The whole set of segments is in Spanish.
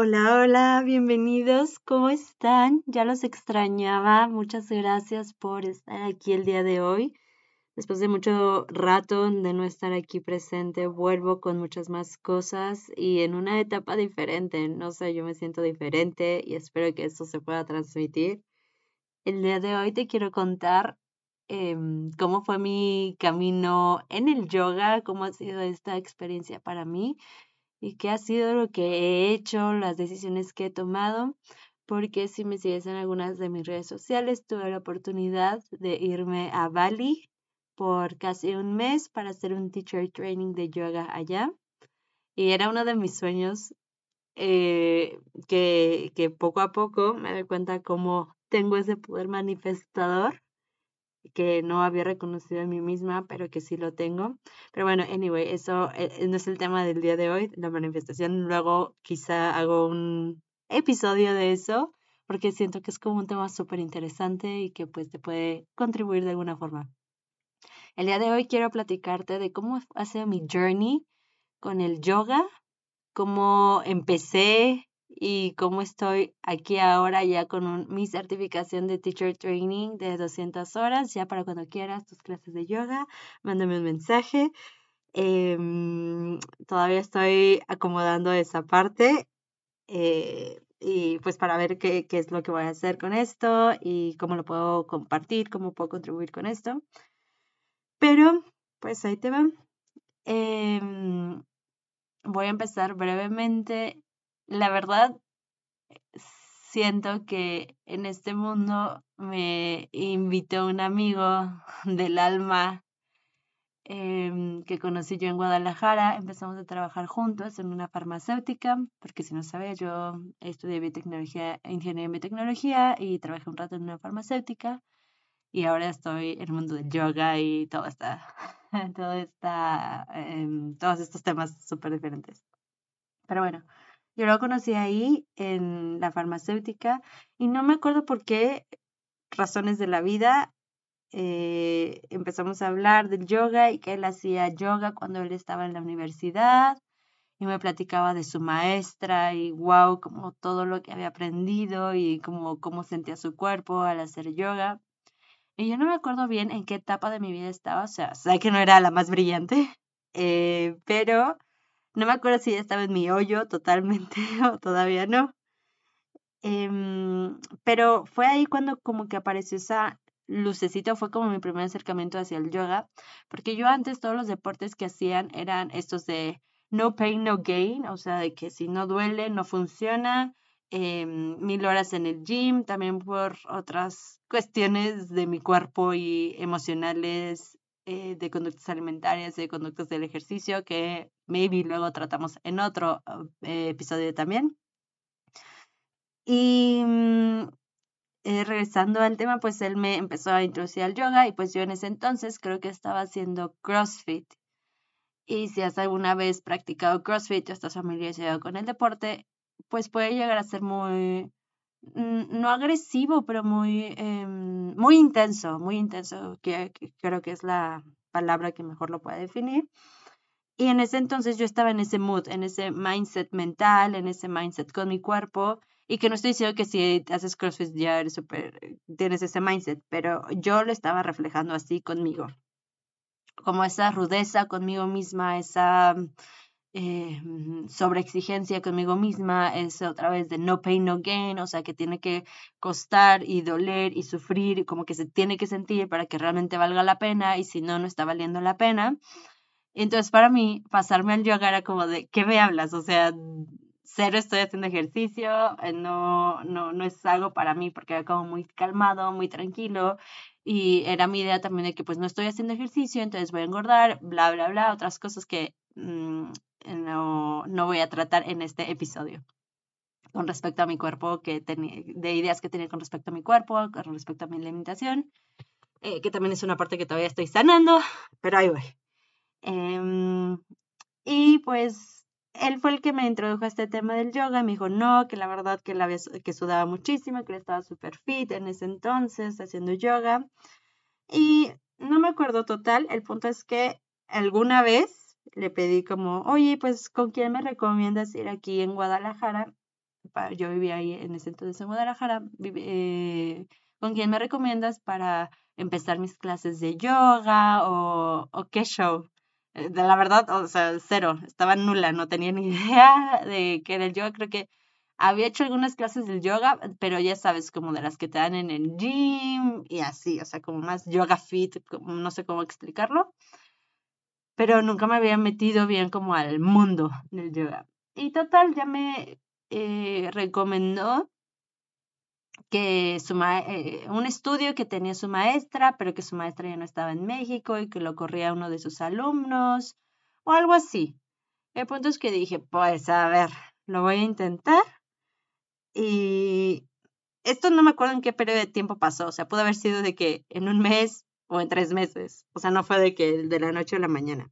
Hola, hola, bienvenidos. ¿Cómo están? Ya los extrañaba. Muchas gracias por estar aquí el día de hoy. Después de mucho rato de no estar aquí presente, vuelvo con muchas más cosas y en una etapa diferente. No sé, yo me siento diferente y espero que esto se pueda transmitir. El día de hoy te quiero contar em, cómo fue mi camino en el yoga, cómo ha sido esta experiencia para mí y qué ha sido lo que he hecho, las decisiones que he tomado, porque si me sigues en algunas de mis redes sociales, tuve la oportunidad de irme a Bali por casi un mes para hacer un teacher training de yoga allá. Y era uno de mis sueños eh, que, que poco a poco me doy cuenta cómo tengo ese poder manifestador que no había reconocido en mí misma, pero que sí lo tengo. Pero bueno, anyway, eso eh, no es el tema del día de hoy, la manifestación. Luego quizá hago un episodio de eso, porque siento que es como un tema súper interesante y que pues te puede contribuir de alguna forma. El día de hoy quiero platicarte de cómo ha sido mi journey con el yoga, cómo empecé, y cómo estoy aquí ahora ya con mi certificación de Teacher Training de 200 horas, ya para cuando quieras tus clases de yoga, mándame un mensaje. Em, todavía estoy acomodando esa parte eh, y pues para ver qué, qué, es lo que voy a hacer con esto y cómo lo puedo compartir, cómo puedo contribuir con esto. Pero pues ahí te va. Em, voy a empezar brevemente la verdad, siento que en este mundo me invitó un amigo del alma em, que conocí yo en Guadalajara. Empezamos a trabajar juntos en una farmacéutica, porque si no sabes, yo estudié biotecnología, ingeniería en biotecnología y trabajé un rato en una farmacéutica. Y ahora estoy en el mundo del yoga y todo está, todo está, em, todos estos temas súper diferentes. Pero bueno, yo lo conocí ahí en la farmacéutica y no me acuerdo por qué razones de la vida eh, empezamos a hablar del yoga y que él hacía yoga cuando él estaba en la universidad y me platicaba de su maestra y wow, como todo lo que había aprendido y como cómo sentía su cuerpo al hacer yoga. Y yo no me acuerdo bien en qué etapa de mi vida estaba, o sea, sé que no era la más brillante, eh, pero no me acuerdo si ya estaba en mi hoyo totalmente o todavía no. Em, pero fue ahí cuando como que apareció esa lucecita, fue como mi primer acercamiento hacia el yoga, porque yo antes todos los deportes que hacían eran estos de no pain, no gain, o sea, de que si no duele, no funciona, em, mil horas en el gym, también por otras cuestiones de mi cuerpo y emocionales eh, de conductas alimentarias, de conductas del ejercicio, que maybe luego tratamos en otro eh, episodio también. Y mm, eh, regresando al tema, pues él me empezó a introducir al yoga y pues yo en ese entonces creo que estaba haciendo CrossFit. Y si has alguna vez practicado CrossFit o estás familiarizado con el deporte, pues puede llegar a ser muy, no agresivo, pero muy, em, muy intenso, muy intenso, que, creo que es la palabra que mejor lo puede definir. Y en ese entonces yo estaba en ese mood, en ese mindset mental, en ese mindset con mi cuerpo. Y que no estoy diciendo que si haces CrossFit ya eres super, tienes ese mindset, pero yo lo estaba reflejando así conmigo. Como esa rudeza conmigo misma, esa eh, sobre exigencia conmigo misma, es otra vez de no pain, no gain, o sea, que tiene que costar y doler y sufrir, como que se tiene que sentir para que realmente valga la pena y si no, no está valiendo la pena. Entonces, para mí, pasarme al yoga era como de, ¿qué me hablas? O sea, cero estoy haciendo ejercicio, eh, no, no, no es algo para mí porque era como muy calmado, muy tranquilo y era mi idea también de que pues no estoy haciendo ejercicio, entonces voy a engordar, bla, bla, bla, otras cosas que mm, no, no voy a tratar en este episodio con respecto a mi cuerpo, que de ideas que tenía con respecto a mi cuerpo, con respecto a mi alimentación, eh, que también es una parte que todavía estoy sanando, pero ahí voy. Em, y pues él fue el que me introdujo a este tema del yoga, me dijo no, que la verdad que, la que sudaba muchísimo, que estaba súper fit en ese entonces haciendo yoga. Y no me acuerdo total, el punto es que alguna vez le pedí como, oye, pues, ¿con quién me recomiendas ir aquí en Guadalajara? yo vivía ahí en ese entonces en Guadalajara, eh, ¿con quién me recomiendas para empezar mis clases de yoga o, o qué show? Eh, de la verdad, o sea, cero, estaba nula, no tenía ni idea de qué era el yoga, creo que había hecho algunas clases del yoga, pero ya sabes, como de las que te dan en el gym y así, o sea, como más yoga fit, no sé cómo explicarlo, pero nunca me había metido bien como al mundo del yoga. Y total, ya me eh, recomendó que su eh, un estudio que tenía su maestra, pero que su maestra ya no estaba en México y que lo corría uno de sus alumnos o algo así. El punto es que dije, pues a ver, lo voy a intentar. Y esto no me acuerdo en qué periodo de tiempo pasó, o sea, pudo haber sido de que en un mes o en tres meses, o sea, no fue de que de la noche a la mañana.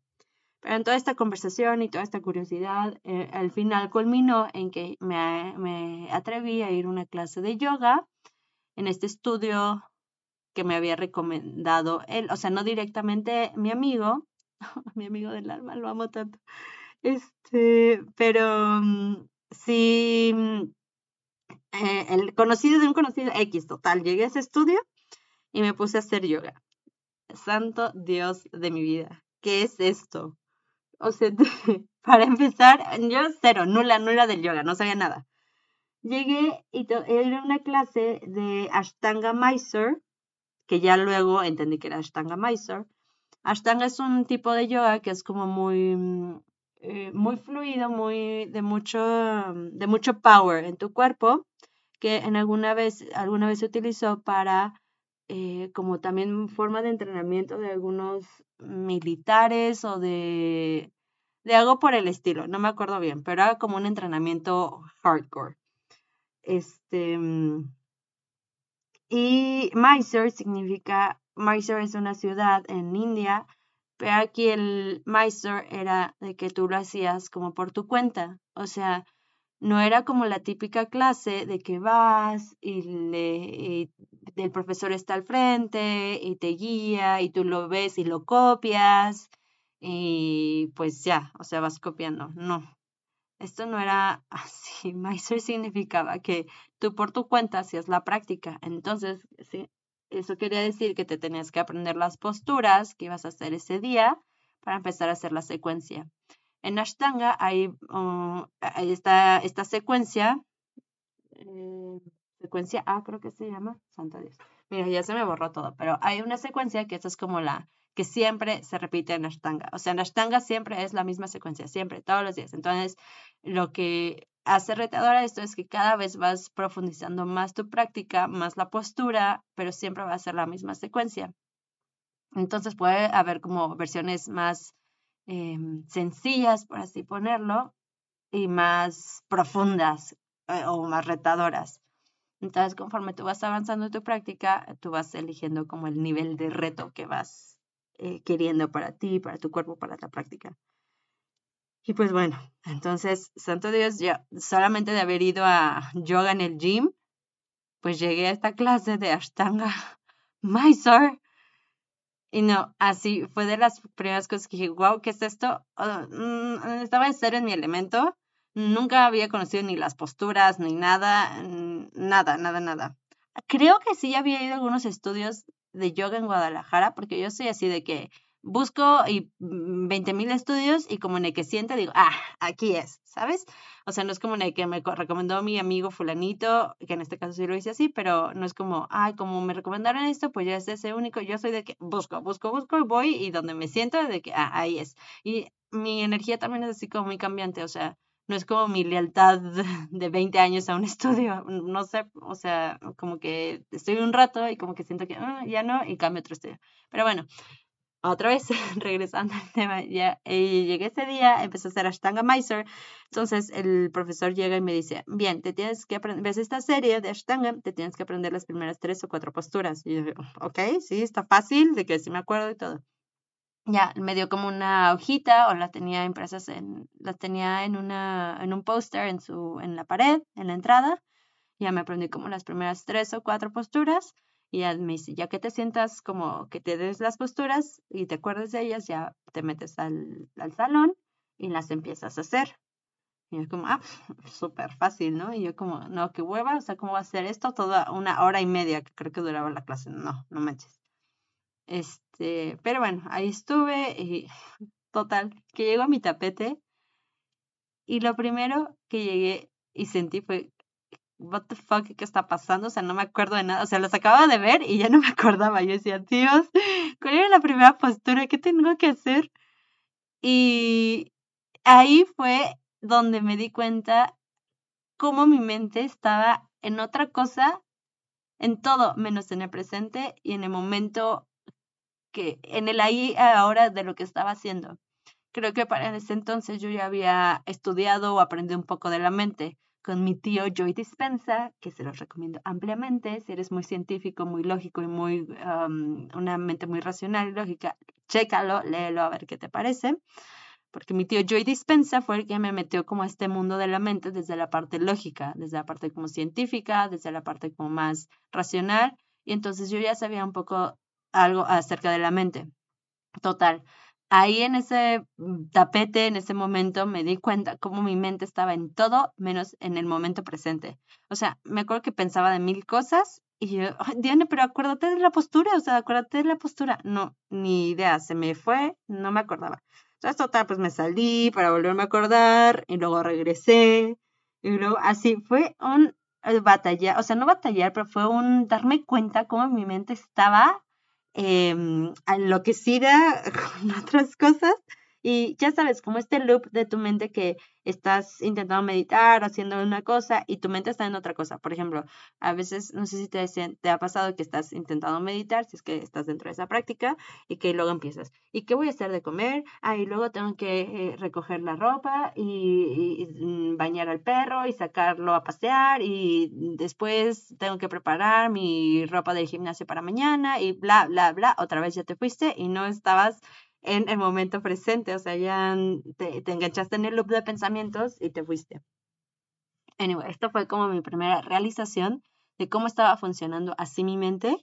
En toda esta conversación y toda esta curiosidad, eh, al final culminó en que me, me atreví a ir a una clase de yoga en este estudio que me había recomendado él, o sea, no directamente mi amigo, mi amigo del alma, lo amo tanto, este, pero mm, sí, mm, eh, el conocido de un conocido X, total, llegué a ese estudio y me puse a hacer yoga. Santo Dios de mi vida, ¿qué es esto? O sea, para empezar, yo cero, nula, nula del yoga, no sabía nada. Llegué y era una clase de Ashtanga Mysore, que ya luego entendí que era Ashtanga Mysore. Ashtanga es un tipo de yoga que es como muy, mm, eh, muy fluido, muy de mucho, de mucho power en tu cuerpo, que en alguna vez, alguna vez se utilizó para eh, como también forma de entrenamiento de algunos militares o de, de algo por el estilo, no me acuerdo bien, pero era como un entrenamiento hardcore. Este, mm, y Mysore significa, Mysore es una ciudad en India, pero aquí el Mysore era de que tú lo hacías como por tu cuenta, o sea, no era como la típica clase de que vas y, le, el profesor está al frente y te guía y tú lo ves y lo copias y pues ya, o sea, vas copiando. No, esto no era así. Meister significaba que tú por tu cuenta hacías la práctica. Entonces, sí, eso quería decir que te tenías que aprender las posturas que ibas a hacer ese día para empezar a hacer la secuencia. En Ashtanga hay, uh, esta secuencia, eh, secuencia A creo que se llama, Santo Dios. Mira, ya se me borró todo, pero hay una secuencia que esta es como la que siempre se repite en Ashtanga. O sea, en Ashtanga siempre es la misma secuencia, siempre, todos los días. Entonces, lo que hace retadora esto es que cada vez vas profundizando más tu práctica, más la postura, pero siempre va a ser la misma secuencia. Entonces puede haber como versiones más Em, sencillas, por así ponerlo, y más profundas eh, o más retadoras. Entonces, conforme tú vas avanzando en tu práctica, tú vas eligiendo como el nivel de reto que vas eh, queriendo para ti, para tu cuerpo, para la práctica. Y pues bueno, entonces, santo Dios, ya solamente de haber ido a yoga en el gym, pues llegué a esta clase de Ashtanga Mysore y no, así fue de las primeras cosas que dije, wow, ¿qué es esto? Ah, mm, estaba en serio en mi elemento. Nunca había conocido ni las posturas, ni nada, nada, nada, nada. Creo que sí había ido a algunos estudios de yoga en Guadalajara, porque yo soy así de que busco y 20 mm, mil estudios y como en el que siente digo, ah, aquí es, ¿sabes? O sea, no es como en el que me recomendó mi amigo fulanito, que en este caso sí lo hice así, pero no es como, ay, como me recomendaron esto, pues ya es ese único. Yo soy de que busco, busco, busco y voy y donde me siento de que, ah, ahí es. Y mi energía también es así como muy cambiante, o sea, no es como mi lealtad de 20 años a un estudio, no sé, o sea, como que estoy un rato y como que siento que ah, ya no y cambio otro estudio. Pero bueno, otra vez, regresando al tema, ya eh, llegué ese día, empecé a hacer Ashtanga Mysore, entonces el profesor llega y me dice, bien, te tienes que aprender, ves esta serie de Ashtanga, te tienes que aprender las primeras tres o cuatro posturas. Y yo ok, sí, está fácil, de que sí me acuerdo y todo. Ya, me dio como una hojita o la tenía impresas en, la tenía en una, en un póster en su, en la pared, en la entrada. Ya me aprendí como las primeras tres o cuatro posturas y ya me dice, ya que te sientas como que te des las posturas y te acuerdes de ellas, ya te metes al, al salón y las empiezas a hacer. Y yo como, ah, súper fácil, ¿no? Y yo como, no, qué hueva, o sea, ¿cómo va a ser esto? Toda una hora y media que creo que duraba la clase. No, no manches. Este, pero bueno, ahí estuve y total, que llego a mi tapete y lo primero que llegué y sentí fue, what the fuck, ¿qué está pasando? O sea, no me acuerdo de nada. O sea, los acababa de ver y ya no me acordaba. Yo decía, Dios, ¿cuál era la primera postura? ¿Qué tengo que hacer? Y ahí fue donde me di cuenta cómo mi mente estaba en otra cosa, en todo, menos en el presente y en el momento que, en el ahí ahora de lo que estaba haciendo. Creo que para ese entonces yo ya había estudiado o aprendido un poco de la mente con mi tío Joy Dispensa, que se los recomiendo ampliamente. Si eres muy científico, muy lógico y muy una mente muy racional y lógica, chécalo, léelo a ver qué te parece. Porque mi tío Joy Dispensa fue el que me metió como a este mundo de la mente desde la parte lógica, desde la parte como científica, desde la parte como más racional. Y entonces yo ya sabía un poco algo acerca de la mente. Total ahí en ese mm, tapete, en ese momento, me di cuenta cómo mi mente estaba en todo menos en el momento presente. O sea, me acuerdo que pensaba de mil cosas y yo, Diana, pero acuérdate de la postura, o sea, acuérdate de la postura. No, ni idea, se me fue, no me acordaba. Entonces, total, pues me salí para volverme a acordar y luego regresé y luego así fue un eh, batallar, o sea, no batallar, pero fue un darme cuenta cómo mi mente estaba eh, enloquecida con otras cosas. Y ya sabes, como este loop de tu mente que estás intentando meditar, haciendo una cosa y tu mente está en otra cosa. Por ejemplo, a veces, no sé si te, ha pasado que estás intentando meditar, si es que estás dentro de esa práctica, y que luego empiezas. ¿Y qué voy a hacer de comer? Ah, y luego tengo que eh, recoger la ropa y, mm, bañar al perro y sacarlo a pasear y después tengo que preparar mi ropa del gimnasio para mañana y bla, bla, bla. Otra vez ya te fuiste y no estabas en el momento presente, o sea, ya te, enganchaste en el loop de pensamientos y te fuiste. Anyway, esto fue como mi primera realización de cómo estaba funcionando así mi mente.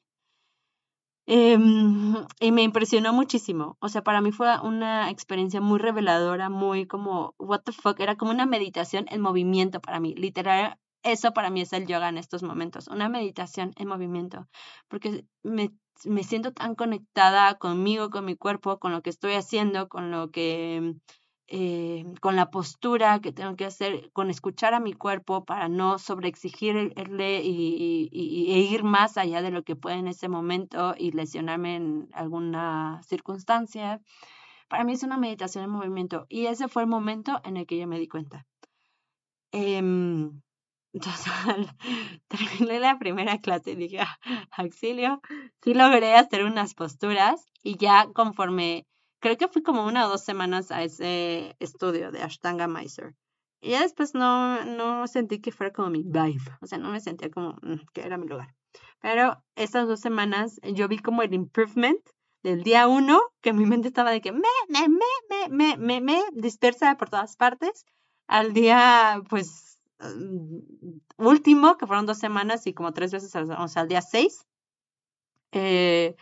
Em, y me impresionó muchísimo. O sea, para mí fue una experiencia muy reveladora, muy como, what the fuck, era como una meditación en movimiento para mí. Literal, eso para mí es el yoga en estos momentos, una meditación en movimiento, porque me me siento tan conectada conmigo, con mi cuerpo, con lo que estoy haciendo, con lo que, eh, con la postura que tengo que hacer, con escuchar a mi cuerpo para no sobreexigirle y, y, e ir más allá de lo que puede en ese momento y lesionarme en alguna circunstancia. Para mí es una meditación en movimiento y ese fue el momento en el que yo me di cuenta. Em, entonces, terminé la primera clase y dije, ah, auxilio, sí logré hacer unas posturas y ya conforme, creo que fui como una o dos semanas a ese estudio de Ashtanga Mysore. Y ya después no, no sentí que fuera como mi vibe, o sea, no me sentía como mm, que era mi lugar. Pero estas dos semanas yo vi como el improvement del día uno, que mi mente estaba de que me, me, me, me, me, me, me dispersa por todas partes, al día, pues, último, que fueron dos semanas y como tres veces, o sea, al día seis, eh,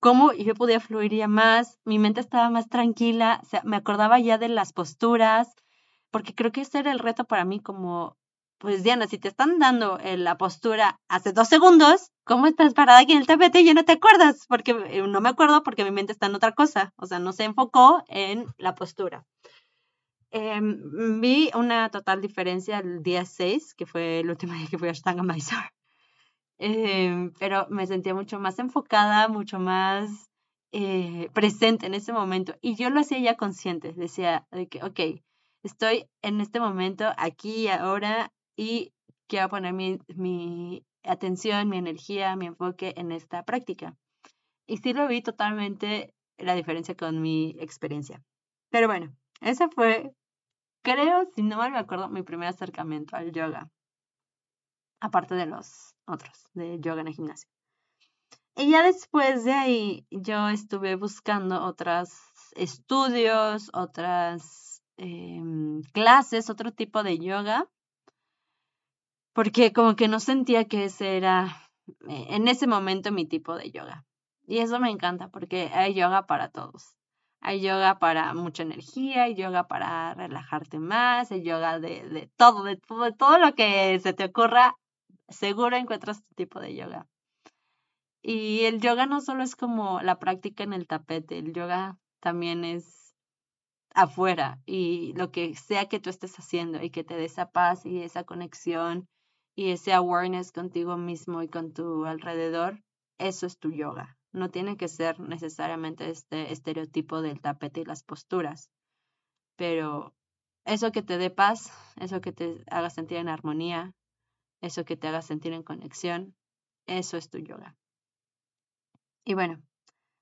cómo yo podía fluir ya más, mi mente estaba más tranquila, o sea, me acordaba ya de las posturas, porque creo que ese era el reto para mí como, pues Diana, si te están dando eh, la postura hace dos segundos, ¿cómo estás parada aquí en el tapete y ya no te acuerdas? Porque eh, no me acuerdo porque mi mente está en otra cosa, o sea, no se enfocó en la postura. Em, vi una total diferencia el día 6, que fue el último día que fui a Ashtanga Mysore. Em, pero me sentía mucho más enfocada, mucho más eh, presente en ese momento. Y yo lo hacía ya consciente. Decía de que, ok, estoy en este momento, aquí y ahora, y quiero poner mi, mi atención, mi energía, mi enfoque en esta práctica. Y sí lo vi totalmente la diferencia con mi experiencia. Pero bueno, ese fue creo, si no mal me acuerdo, mi primer acercamiento al yoga. Aparte de los otros, de yoga en el gimnasio. Y ya después de ahí yo estuve buscando otros estudios, otras em, clases, otro tipo de yoga, porque como que no sentía que ese era eh, en ese momento mi tipo de yoga. Y eso me encanta porque hay yoga para todos. Hay yoga para mucha energía, hay yoga para relajarte más, hay yoga de, de todo, de todo, de todo lo que se te ocurra, seguro encuentras tu tipo de yoga. Y el yoga no solo es como la práctica en el tapete, el yoga también es afuera y lo que sea que tú estés haciendo y que te dé esa paz y esa conexión y ese awareness contigo mismo y con tu alrededor, eso es tu yoga. No tiene que ser necesariamente este estereotipo del tapete y las posturas, pero eso que te dé paz, eso que te haga sentir en armonía, eso que te haga sentir en conexión, eso es tu yoga. Y bueno,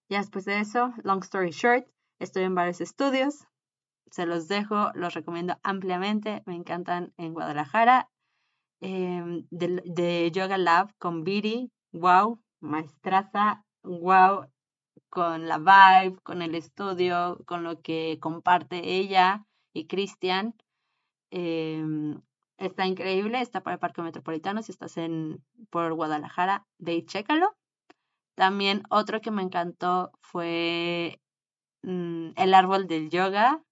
ya después de eso, long story short, estoy en varios estudios, se los dejo, los recomiendo ampliamente, me encantan en Guadalajara, em, de, Yoga Lab con Viri, wow, maestraza, wow, con la vibe, con el estudio, con lo que comparte ella y Cristian. Em, está increíble, está para el Parque Metropolitano, si estás en, por Guadalajara, ve y chécalo. También otro que me encantó fue mm, El árbol del yoga.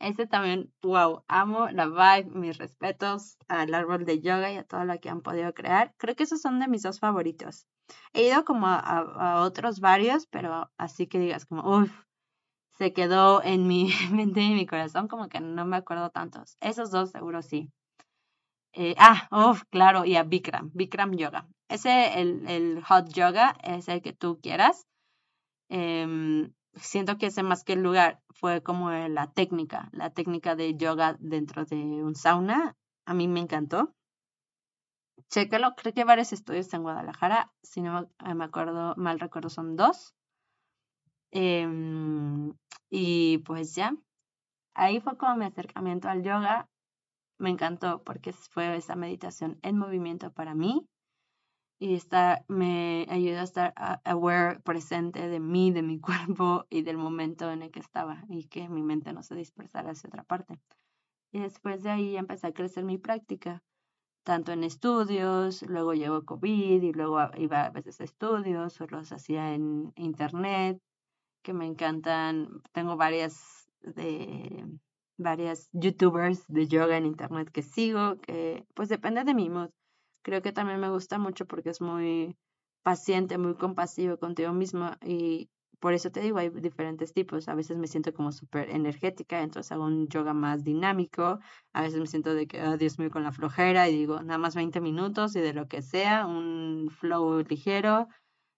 Ese también, wow, amo la vibe, mis respetos al árbol del yoga y a todo lo que han podido crear. Creo que esos son de mis dos favoritos. He ido como a, otros varios, pero así que digas como, uff, se quedó en mi mente y en mi corazón, como que no me acuerdo tantos. Esos dos seguro sí. Eh, ah, uff, claro, y a Bikram, Bikram Yoga. Ese, el, el hot yoga, es el que tú quieras. Em, siento que ese más que el lugar fue como la técnica, la técnica de yoga dentro de un sauna. A mí me encantó. Chécalo, creo que hay varios estudios en Guadalajara. Si no me acuerdo, mal recuerdo, son dos. Em, y pues ya, ahí fue como mi acercamiento al yoga. Me encantó porque fue esa meditación en movimiento para mí y estar, me ayudó a estar aware, presente de mí, de mi cuerpo y del momento en el que estaba y que mi mente no se dispersara hacia otra parte. Y después de ahí empecé a crecer mi práctica, tanto en estudios, luego llegó COVID y luego iba a veces a estudios o los hacía en internet, que me encantan. Tengo varias de varias youtubers de yoga en internet que sigo, que pues depende de mi mood. Creo que también me gusta mucho porque es muy paciente, muy compasivo contigo mismo y por eso te digo, hay diferentes tipos. A veces me siento como súper energética, entonces hago un yoga más dinámico. A veces me siento de que, oh, Dios mío, con la flojera y digo, nada más 20 minutos y de lo que sea, un flow ligero.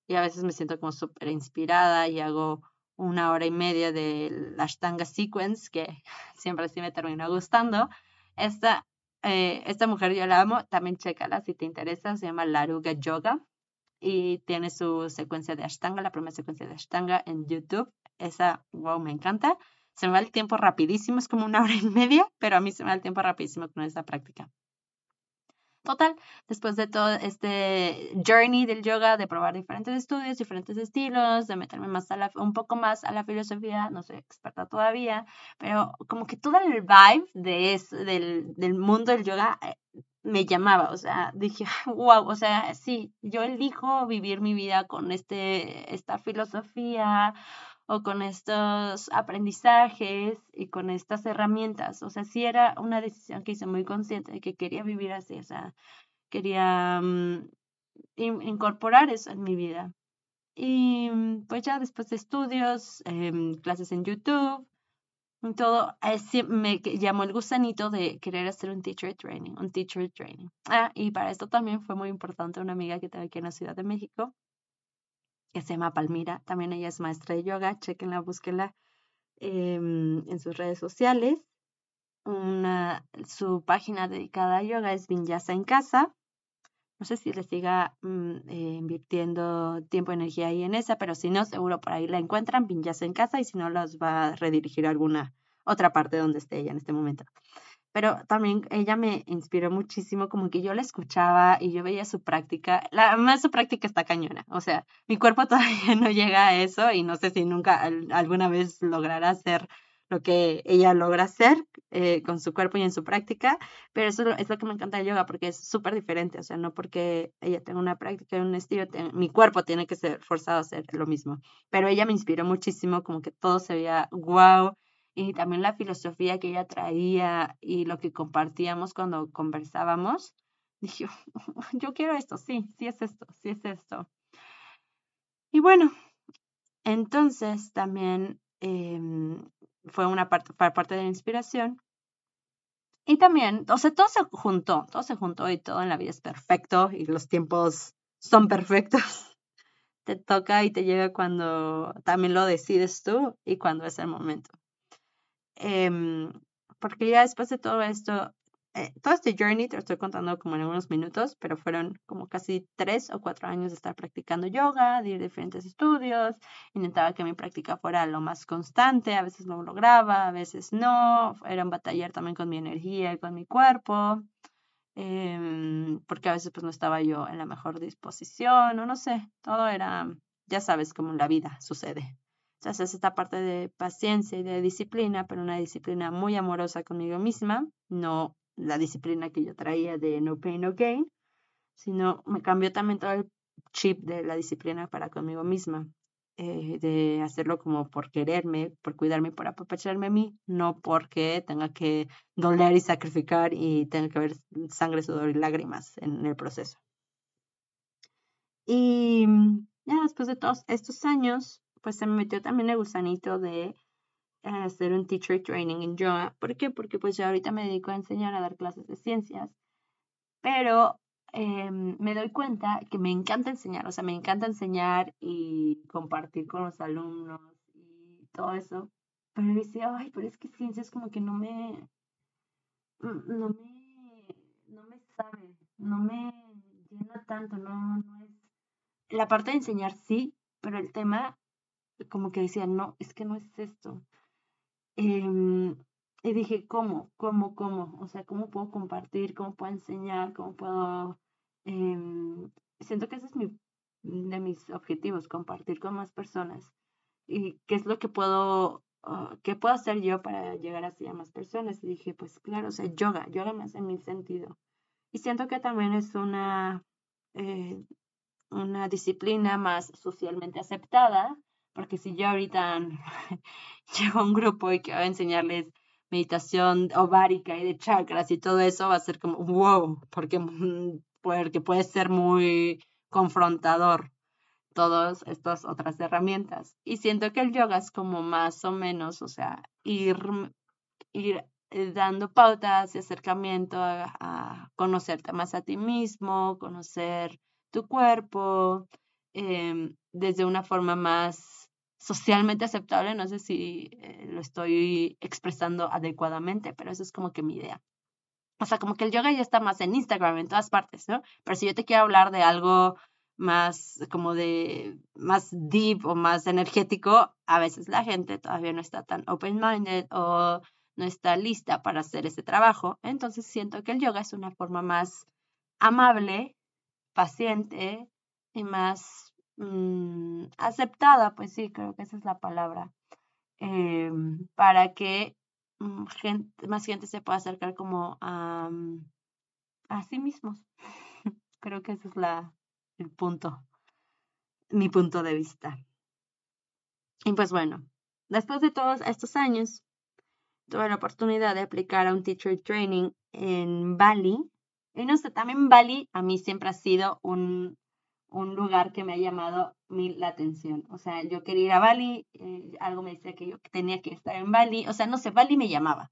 Y a veces me siento como súper inspirada y hago una hora y media de la Ashtanga Sequence, que siempre sí me termina gustando. Esta eh, esta mujer yo la amo, también chécala si te interesa, se llama Laruga Yoga y tiene su secuencia de Ashtanga, la primera secuencia de Ashtanga en YouTube. Esa, wow, me encanta. Se me va el tiempo rapidísimo, es como una hora y media, pero a mí se me va el tiempo rapidísimo con esta práctica. Total, después de todo este journey del yoga, de probar diferentes estudios, diferentes estilos, de meterme más a la, un poco más a la filosofía, no soy experta todavía, pero como que todo el vibe de del, del mundo del yoga eh, me llamaba, o sea, dije, wow, o sea, sí, yo elijo vivir mi vida con este, esta filosofía, o con estos aprendizajes y con estas herramientas. O sea, sí era una decisión que hice muy consciente de que quería vivir así, o sea, quería mm, incorporar eso en mi vida. Y mm, pues ya después de estudios, em, clases en YouTube, todo, me llamó el gusanito de querer hacer un teacher training, un teacher training. Ah, y para esto también fue muy importante una amiga que tengo aquí en la Ciudad de México, que se Palmira. También ella es maestra de yoga. Chequenla, búsquenla em, en sus redes sociales. Una, su página dedicada a yoga es Vinyasa en Casa. No sé si le siga mm, eh, invirtiendo tiempo, energía ahí en esa, pero si no, seguro por ahí la encuentran, Vinyasa en Casa, y si no, los va a redirigir a alguna otra parte donde esté ella en este momento pero también ella me inspiró muchísimo, como que yo la escuchaba y yo veía su práctica, la más su práctica está cañona, o sea, mi cuerpo todavía no llega a eso y no sé si nunca alguna vez logrará hacer lo que ella logra hacer eh, con su cuerpo y en su práctica, pero eso es lo que me encanta del yoga porque es súper diferente, o sea, no porque ella tenga una práctica y un estilo, mi cuerpo tiene que ser forzado a hacer lo mismo, pero ella me inspiró muchísimo, como que todo se veía wow, y también la filosofía que ella traía y lo que compartíamos cuando conversábamos, dije, yo quiero esto, sí, sí es esto, sí es esto. Y bueno, entonces también em, fue una parte, parte de la inspiración. Y también, o sea, todo se juntó, todo se juntó y todo en la vida es perfecto y los tiempos son perfectos. Te toca y te llega cuando también lo decides tú y cuando es el momento. Em, porque ya después de todo esto, eh, todo este journey te lo estoy contando como en algunos minutos, pero fueron como casi tres o cuatro años de estar practicando yoga, de ir a diferentes estudios. Intentaba que mi práctica fuera lo más constante, a veces lo lograba, a veces no. Era un batallar también con mi energía y con mi cuerpo, em, porque a veces pues no estaba yo en la mejor disposición o no sé, todo era, ya sabes, como la vida sucede. Entonces, esta parte de paciencia y de disciplina, pero una disciplina muy amorosa conmigo misma, no la disciplina que yo traía de no pain, no gain, sino me cambió también todo el chip de la disciplina para conmigo misma, eh, de hacerlo como por quererme, por cuidarme, por apapacharme a mí, no porque tenga que doler y sacrificar y tenga que haber sangre, sudor y lágrimas en el proceso. Y ya después de todos estos años, pues se me metió también el gusanito de hacer un teacher training en yoga. ¿Por qué? Porque pues yo ahorita me dedico a enseñar a dar clases de ciencias, pero em, me doy cuenta que me encanta enseñar, o sea, me encanta enseñar y compartir con los alumnos y todo eso. Pero decía, ay, pero es que ciencias como que no me, no me, no me sabe, no me llena tanto, no, no es... La parte de enseñar sí, pero el tema como que decía, no, es que no es esto. Em, y dije, ¿cómo? ¿Cómo? ¿Cómo? O sea, ¿cómo puedo compartir? ¿Cómo puedo enseñar? ¿Cómo puedo...? Em, siento que ese es mi, de mis objetivos, compartir con más personas. ¿Y qué es lo que puedo, ah, qué puedo hacer yo para llegar así a más personas? Y dije, pues claro, o sea, yoga, yoga me hace mi sentido. Y siento que también es una, eh, una disciplina más socialmente aceptada porque si yo ahorita llego a un grupo y quiero enseñarles meditación ovárica y de chakras y todo eso, va a ser como, wow, porque, mm, porque puede ser muy confrontador todas estas otras herramientas. Y siento que el yoga es como más o menos, o sea, ir, ir eh, dando pautas y acercamiento a, conocerte más a ti mismo, conocer tu cuerpo, em, desde una forma más socialmente aceptable, no sé si eh, lo estoy expresando adecuadamente, pero eso es como que mi idea. O sea, como que el yoga ya está más en Instagram, en todas partes, ¿no? Pero si yo te quiero hablar de algo más como de más deep o más energético, a veces la gente todavía no está tan open-minded o no está lista para hacer ese trabajo. Entonces siento que el yoga es una forma más amable, paciente y más Mm, aceptada, pues sí, creo que esa es la palabra, em, para que mm, más gente se pueda acercar como a, mm, a sí mismos. creo que ese es la, el punto, mi punto de vista. Y pues bueno, después de todos estos años, tuve la oportunidad de aplicar a un teacher training en Bali. Y no sé, también Bali a mí siempre ha sido un, un lugar que me ha llamado mil la atención. O sea, yo quería ir a Bali, eh, algo me decía que yo tenía que estar en Bali, o sea, no sé, Bali me llamaba.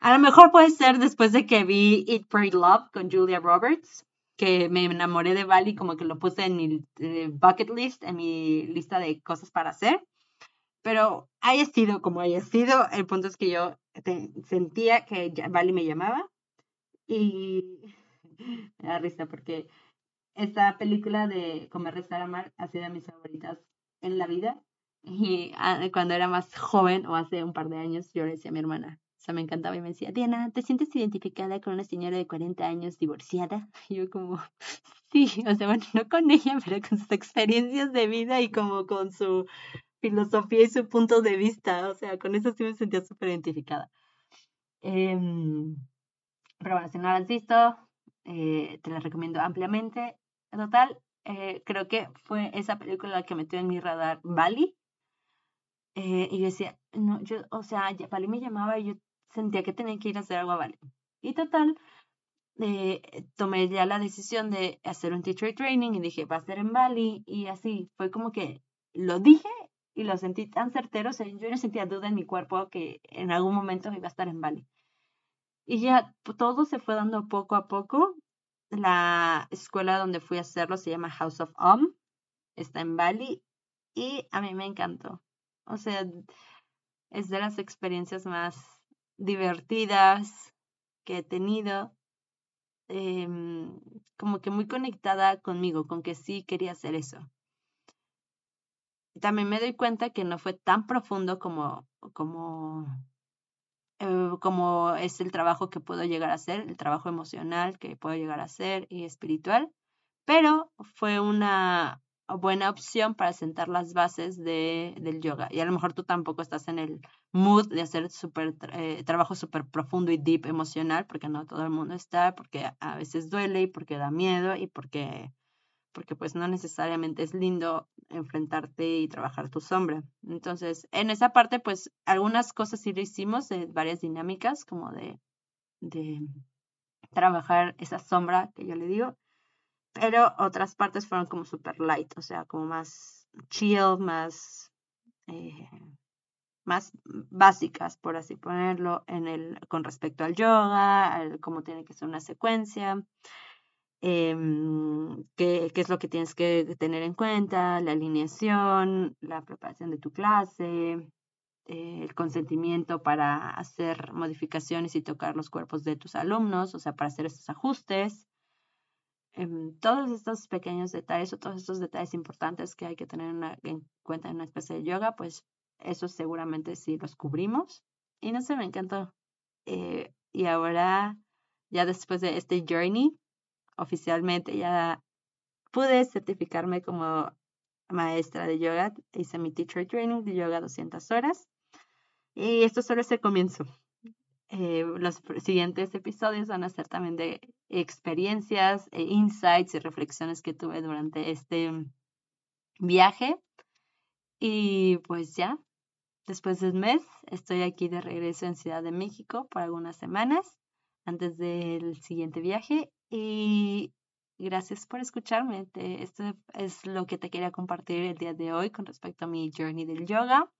A lo mejor puede ser después de que vi Eat, Pray, Love con Julia Roberts, que me enamoré de Bali, como que lo puse en mi eh, bucket list, en mi lista de cosas para hacer. Pero haya sido como haya sido, el punto es que yo sentía que Bali me llamaba y me da risa porque esta película de Comer, Rezar, Amar ha sido de mis favoritas en la vida. Y ah, cuando era más joven, o hace un par de años, yo le decía a mi hermana, o sea, me encantaba y me decía, Diana, ¿te sientes identificada con una señora de 40 años divorciada? Y yo como, sí, o sea, bueno, no con ella, pero con sus experiencias de vida y como con su filosofía y su punto de vista. O sea, con eso sí me sentía súper identificada. Em, pero bueno, si no la has visto, eh, te la recomiendo ampliamente. Total, eh, creo que fue esa película la que metió en mi radar Bali. Eh, y yo decía, no, yo, o sea, Bali me llamaba y yo sentía que tenía que ir a hacer algo a Bali. Y total, tomé ya la decisión de hacer un teacher training y dije, va a ser en Bali. Y así, fue como que lo dije y lo sentí tan certero. O sea, yo no sentía duda en mi cuerpo que en algún momento iba a estar en Bali. Y ya todo se fue dando poco a poco. La escuela donde fui a hacerlo se llama House of Om, está en Bali y a mí me encantó. O sea, es de las experiencias más divertidas que he tenido. Em, como que muy conectada conmigo, con que sí quería hacer eso. También me doy cuenta que no fue tan profundo como, como eh, como es el trabajo que puedo llegar a hacer, el trabajo emocional que puedo llegar a hacer y espiritual, pero fue una buena opción para sentar las bases de, del yoga. Y a lo mejor tú tampoco estás en el mood de hacer super, eh, trabajo súper profundo y deep emocional, porque no todo el mundo está, porque a veces duele y porque da miedo y porque porque pues no necesariamente es lindo enfrentarte y trabajar tu sombra. Entonces, en esa parte, pues algunas cosas sí lo hicimos, de varias dinámicas, como de, de trabajar esa sombra que yo le digo, pero otras partes fueron como super light, o sea, como más chill, más, eh, más básicas, por así ponerlo, en el, con respecto al yoga, cómo tiene que ser una secuencia. Em, qué, qué, es lo que tienes que tener en cuenta, la alineación, la preparación de tu clase, eh, el consentimiento para hacer modificaciones y tocar los cuerpos de tus alumnos, o sea, para hacer estos ajustes. Em, todos estos pequeños detalles o todos estos detalles importantes que hay que tener en cuenta en una especie de yoga, pues eso seguramente sí los cubrimos. Y no sé, me encantó. Eh, y ahora, ya después de este journey, oficialmente ya pude certificarme como maestra de yoga. Hice mi teacher training de yoga 200 horas. Y esto solo es el comienzo. Eh, los siguientes episodios van a ser también de experiencias, e insights y reflexiones que tuve durante este viaje. Y pues ya, después de un mes, estoy aquí de regreso en Ciudad de México por algunas semanas antes del siguiente viaje y gracias por escucharme. esto es lo que te quería compartir el día de hoy con respecto a mi journey del yoga.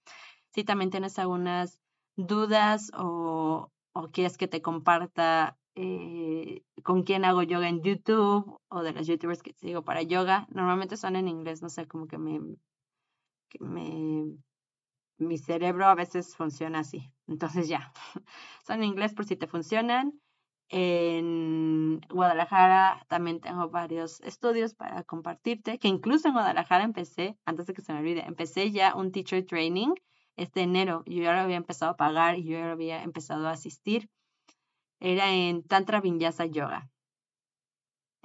Si también tienes algunas dudas o, o quieres que te comparta eh, con quién hago yoga en YouTube o de los youtubers que sigo para yoga, normalmente son en inglés, no sé, como que me, que me mi cerebro a veces funciona así. Entonces ya, son en inglés por si te funcionan. En Guadalajara también tengo varios estudios para compartirte, que incluso en Guadalajara empecé, antes de que se me olvide, empecé ya un teacher training este enero. Yo ya lo había empezado a pagar y yo ya lo había empezado a asistir. Era en Tantra Vinyasa Yoga.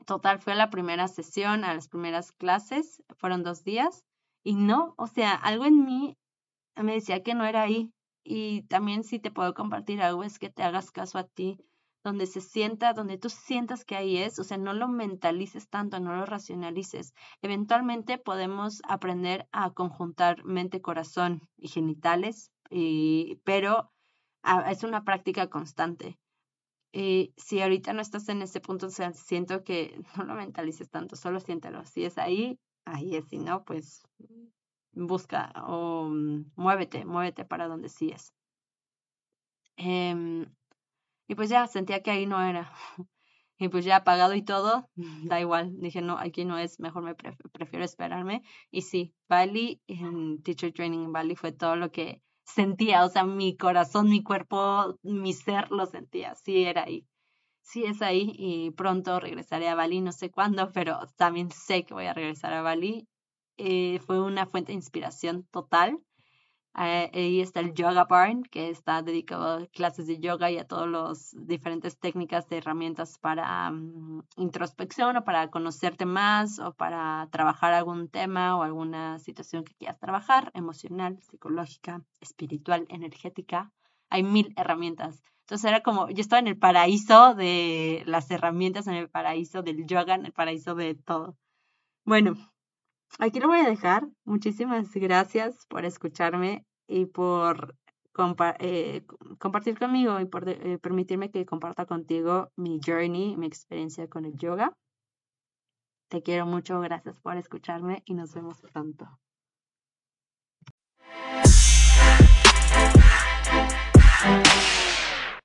Total, fue la primera sesión, a las primeras clases, fueron dos días. Y no, o sea, algo en mí me decía que no era ahí. Y también si te puedo compartir algo es que te hagas caso a ti donde se sienta, donde tú sientas que ahí es, o sea, no lo mentalices tanto, no lo racionalices. Eventualmente podemos aprender a conjuntar mente, corazón y genitales, pero ah, es una práctica constante. Y si ahorita no estás en ese punto, o sea, siento que no lo mentalices tanto, solo siéntelo. Si es ahí, ahí es. Si no, pues busca o mm, muévete, muévete para donde sí es. Em, y pues ya sentía que ahí no era. Y pues ya pagado y todo, da igual. Dije, no, aquí no es, mejor me prefiero esperarme. Y sí, Bali, en Teacher Training en Bali fue todo lo que sentía. O sea, mi corazón, mi cuerpo, mi ser lo sentía. Sí, era ahí. Sí, es ahí. Y pronto regresaré a Bali, no sé cuándo, pero también sé que voy a regresar a Bali. Eh, fue una fuente de inspiración total. Eh, ahí está el Yoga Barn, que está dedicado a clases de yoga y a todas las diferentes técnicas de herramientas para mm, introspección o para conocerte más o para trabajar algún tema o alguna situación que quieras trabajar, emocional, psicológica, espiritual, energética. Hay mil herramientas. Entonces era como, yo estaba en el paraíso de las herramientas, en el paraíso del yoga, en el paraíso de todo. Bueno, aquí lo voy a dejar. Muchísimas gracias por escucharme y por eh, compartir conmigo y por eh, permitirme que comparta contigo mi journey, mi experiencia con el yoga. Te quiero mucho, gracias por escucharme y nos vemos pronto.